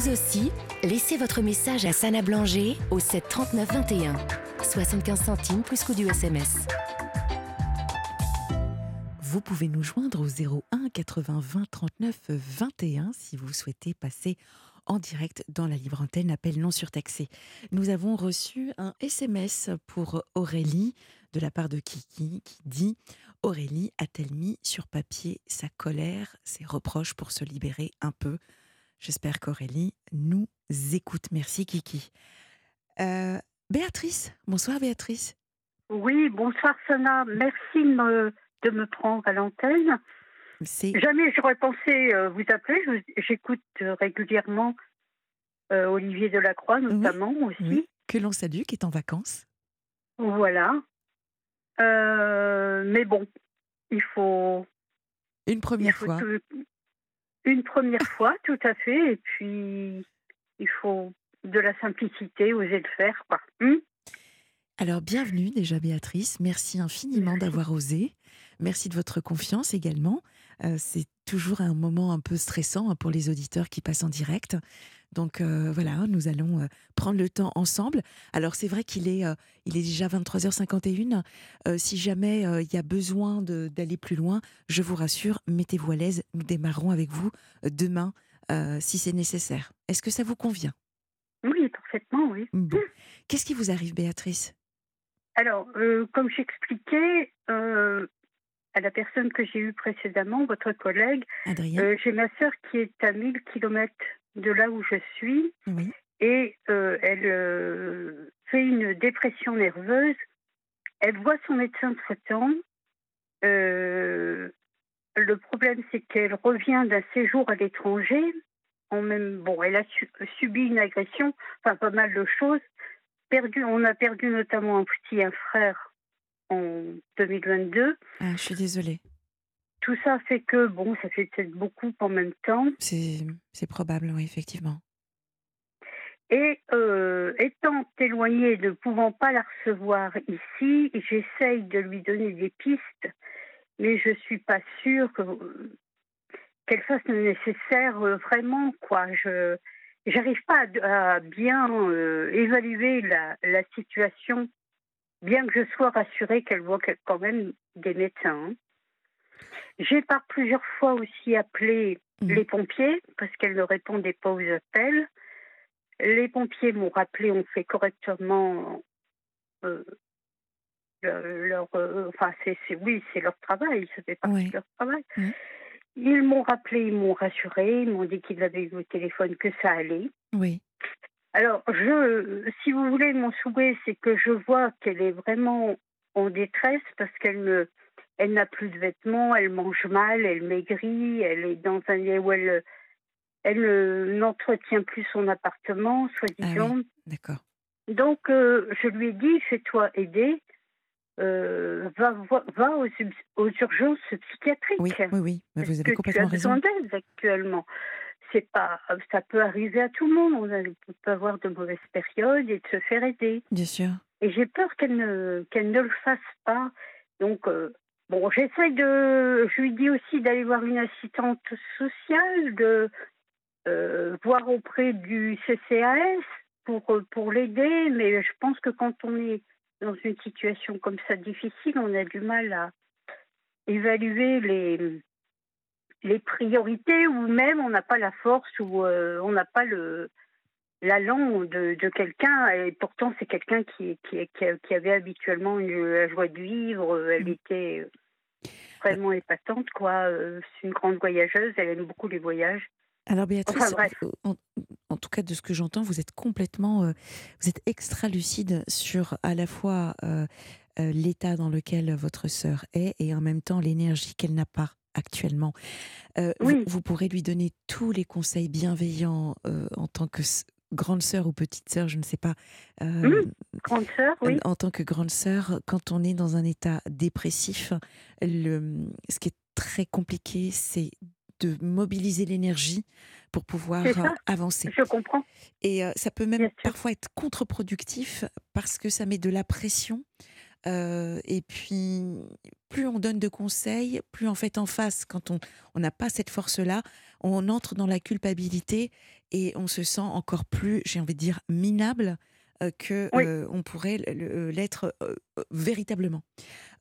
Vous aussi, laissez votre message à Sana Blanger au 7 39 21. 75 centimes plus coût du SMS. Vous pouvez nous joindre au 01 80 20 39 21 si vous souhaitez passer en direct dans la libre antenne, appel non surtaxé. Nous avons reçu un SMS pour Aurélie de la part de Kiki qui dit Aurélie a-t-elle mis sur papier sa colère, ses reproches pour se libérer un peu J'espère qu'Aurélie nous écoute. Merci Kiki. Euh, Béatrice, bonsoir Béatrice. Oui, bonsoir Sana. Merci de me, de me prendre à l'antenne. Jamais j'aurais pensé euh, vous appeler. J'écoute euh, régulièrement euh, Olivier Delacroix, notamment aussi. Que l'on salue, qui est en vacances. Voilà. mais bon, il faut. Une première fois. Une première fois, tout à fait. Et puis, il faut de la simplicité, oser le faire. Quoi. Hmm Alors, bienvenue déjà, Béatrice. Merci infiniment d'avoir osé. Merci de votre confiance également. Euh, c'est toujours un moment un peu stressant hein, pour les auditeurs qui passent en direct. Donc euh, voilà, nous allons euh, prendre le temps ensemble. Alors c'est vrai qu'il est, il est déjà 23h51. si jamais il y a besoin d'aller plus loin, je vous rassure, mettez-vous à l'aise. Nous démarrerons avec vous demain si c'est nécessaire. Est-ce que ça vous convient? Oui, parfaitement, oui. Qu'est-ce qui vous arrive, Béatrice? Alors, comme j'expliquais, à la personne que j'ai eue précédemment, votre collègue. Euh, j'ai ma sœur qui est à 1000 km de là où je suis. Et euh, elle euh, fait une dépression nerveuse. Elle voit son médecin traitant. le problème, c'est qu'elle revient d'un séjour à l'étranger. En même, bon, elle a subi une agression, enfin pas mal de choses. Perdu, on a perdu notamment un petit un frère en 2022. Ah, je suis désolée. Tout ça fait que, bon, ça fait peut-être beaucoup en même temps. C'est probable, oui, effectivement. Et euh, étant éloignée, ne pouvant pas la recevoir ici, j'essaye de lui donner des pistes, mais je suis pas sûre qu'elle fasse le nécessaire euh, vraiment, quoi. Je n'arrive pas à, bien euh, évaluer la, la situation bien que je sois rassurée qu'elle voit quand même des médecins. J'ai par plusieurs fois aussi appelé mmh. les pompiers parce qu'elle ne répondait pas aux appels. Les pompiers m'ont rappelé, ont fait correctement euh, leur, euh, enfin c'est, oui, c'est leur travail, ça fait partie de leur travail. Mmh. Ils m'ont rappelé, ils m'ont rassuré, ils m'ont dit qu'ils avaient eu au téléphone que ça allait. Oui. Alors, je, si vous voulez, mon souhait, c'est que je vois qu'elle est vraiment en détresse parce qu'elle ne, elle n'a plus de vêtements, elle mange mal, elle maigrit, elle est dans un lieu où elle, elle n'entretient plus son appartement, soi-disant. Ah D'accord. Donc, euh, je lui ai dit, fais-toi aider, euh, va, va aux, aux, urgences psychiatriques. Oui, oui, oui. Mais vous avez complètement tu as besoin d'aide actuellement c'est pas, ça peut arriver à tout le monde. On peut avoir de mauvaises périodes et de se faire aider. Bien sûr. Et j'ai peur qu'elle ne, qu'elle ne le fasse pas. Donc, euh, bon, j'essaie de. Je lui dis aussi d'aller voir une assistante sociale, de euh, voir auprès du CCAS pour, pour l'aider. Mais je pense que quand on est dans une situation comme ça difficile, on a du mal à évaluer les les priorités ou même on n'a pas la force ou euh, on n'a pas le l'allant de, de quelqu'un et pourtant c'est quelqu'un qui, qui, qui, avait habituellement une, la joie de vivre, elle mm. était vraiment épatante quoi, c'est une grande voyageuse, elle aime beaucoup les voyages. Alors Béatrice, en, tout cas de ce que j'entends, vous êtes complètement, euh, vous êtes extra lucide sur à la fois euh, l'état dans lequel votre sœur est et en même temps l'énergie qu'elle n'a pas actuellement. Euh, vous, pourrez lui donner tous les conseils bienveillants euh, en tant que grande sœur ou petite sœur, je ne sais pas. Euh, grande sœur, oui. En tant que grande sœur, quand on est dans un état dépressif, le, ce qui est très compliqué, c'est de mobiliser l'énergie pour pouvoir avancer. Je comprends. Et ça peut même parfois être contre-productif parce que ça met de la pression et puis, plus on donne de conseils, plus en fait en face, quand on n'a pas cette force-là, on entre dans la culpabilité et on se sent encore plus, j'ai envie de dire, minable euh, que euh, on pourrait l'être véritablement.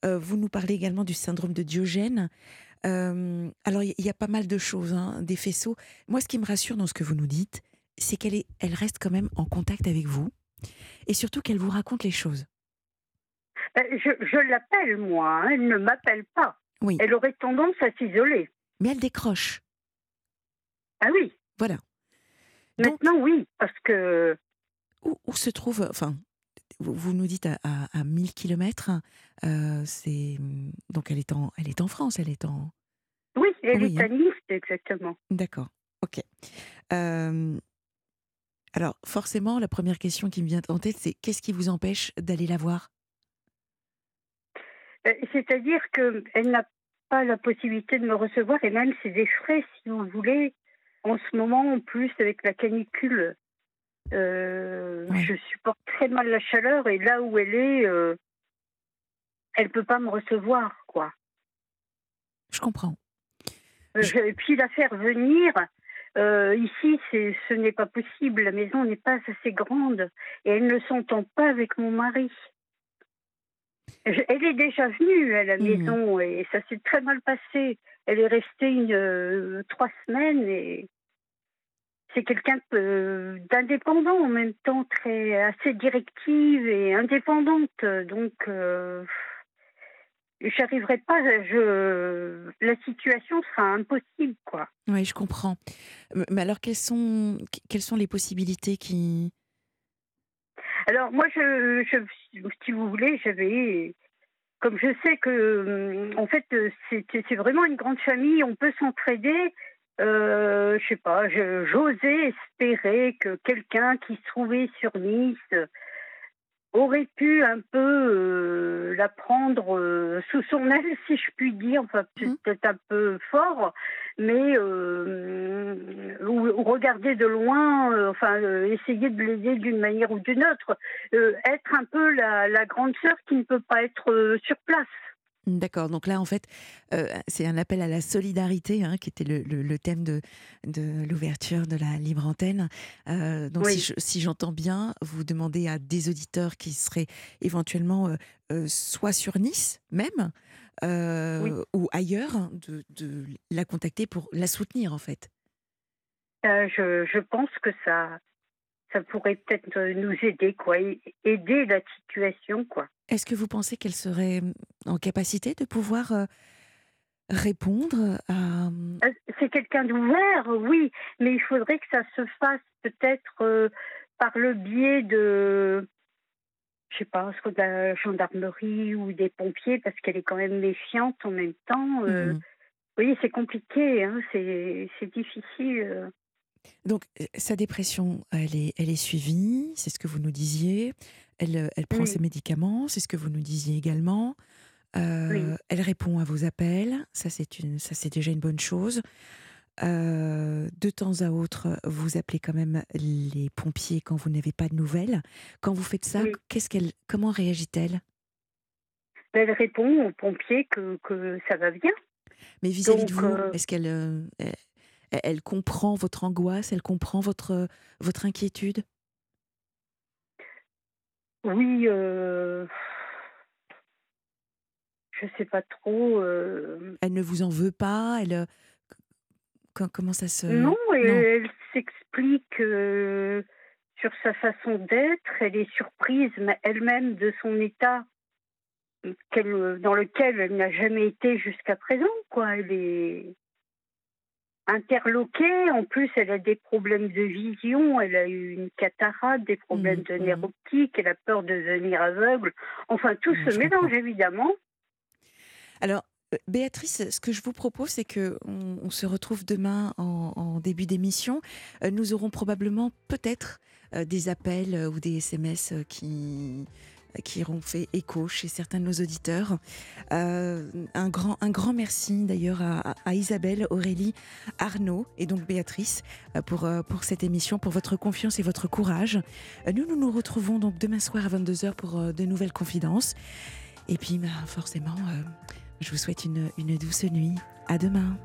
vous nous parlez également du syndrome de Diogène. alors il y, a pas mal de choses, hein, des faisceaux. Moi, ce qui me rassure dans ce que vous nous dites, c'est qu'elle elle reste quand même en contact avec vous, et surtout qu'elle vous raconte les choses. Je, l'appelle moi, hein, elle ne m'appelle pas. Oui. Elle aurait tendance à s'isoler. Mais elle décroche. Ah oui. Voilà. Maintenant, oui, parce que. Où, se trouve. Enfin, vous, nous dites à, à, 1000 km, euh, c'est. Donc, elle est, en, elle est en France, elle est en. Oui, elle est à hein. Nice, exactement. D'accord, ok. Euh, alors, forcément, la première question qui me vient en tête, c'est qu'est-ce qui vous empêche d'aller la voir? euh, C'est-à-dire qu'elle n'a pas la possibilité de me recevoir, et même c'est des frais, si vous voulez, en ce moment, en plus, avec la canicule, euh, je supporte très mal la chaleur et là où elle est, euh, elle peut pas me recevoir, quoi. Je comprends. Euh, et puis la faire venir, ici, c'est, ce n'est pas possible. La maison n'est pas assez grande et elle ne s'entend pas avec mon mari. Elle est déjà venue à la mmh. maison et ça s'est très mal passé elle est restée une, euh, trois semaines et c'est quelqu'un d'indépendant en même temps, très assez directive et indépendante. Donc, euh, j'arriverai pas. Je, la situation sera impossible, quoi. Oui, je comprends. Mais alors, quelles sont, quelles sont les possibilités qui alors moi, je, si vous voulez, j'avais comme je sais que, en fait, c'est vraiment une grande famille, on peut s'entraider. Euh, je sais pas, j'osais espérer que quelqu'un qui se trouvait sur Nice aurait pu un peu euh, la prendre euh, sous son aile, si je puis dire, enfin mmh. peut-être un peu fort, mais euh, ou, regarder de loin, enfin essayer de l'aider d'une manière ou d'une autre, être un peu la, la grande sœur qui ne peut pas être sur place. D'accord, donc là en fait, euh, c'est un appel à la solidarité hein, qui était le, thème de, de l'ouverture de la libre antenne. Euh, donc si, j'entends bien, vous demandez à des auditeurs qui seraient éventuellement euh, soit sur Nice même, ou ailleurs, de, de, la contacter pour la soutenir en fait. Je, je, pense que ça, ça pourrait peut-être nous aider, quoi, aider la situation, quoi. Est-ce que vous pensez qu'elle serait mmh, en capacité de pouvoir euh, répondre à... Mmh euh, c'est quelqu'un d'ouvert, oui, mais il faudrait que ça se fasse peut-être euh, par le biais de, je sais pas, de la gendarmerie ou des pompiers, parce qu'elle est quand même méfiante en même temps. Mmh. Oui, c'est compliqué, hein, c'est difficile. Donc, sa dépression, elle est, elle est suivie, c'est ce que vous nous disiez. Elle, elle prend ses médicaments, c'est ce que vous nous disiez également. Elle répond à vos appels, ça c'est une, ça c'est déjà une bonne chose. de temps à autre, vous appelez quand même les pompiers quand vous n'avez pas de nouvelles. Quand vous faites ça, qu'est-ce qu'elle, comment réagit-elle? Elle répond aux pompiers que, que ça va bien. Mais vis-à-vis de vous, est-ce qu'elle, elle, comprend votre angoisse, elle comprend votre, votre inquiétude? Oui, euh, je sais pas trop. Euh. Elle ne vous en veut pas elle, Comment ça se... Non, elle, s'explique euh, sur sa façon d'être, elle est surprise elle-même de son état dans lequel elle n'a jamais été jusqu'à présent. Quoi. Elle est interloquée. En plus, elle a des problèmes de vision, elle a eu une cataracte, des problèmes de mmh, nerfs mmh. optiques, elle a peur de devenir aveugle. Enfin, tout mmh, se mélange évidemment. Alors, euh, Béatrice, ce que je vous propose, c'est que on, se retrouve demain en, début d'émission. Euh, nous aurons probablement peut-être euh, des appels ou des SMS qui qui auront fait écho chez certains de nos auditeurs. Euh, un, grand, un grand merci d'ailleurs à, Isabelle, Aurélie, Arnaud et donc Béatrice euh, pour, euh, pour cette émission, pour votre confiance et votre courage. Nous, nous retrouvons donc demain soir à 22h pour de nouvelles confidences. Et puis, bah, forcément, je vous souhaite une, une douce nuit. À demain.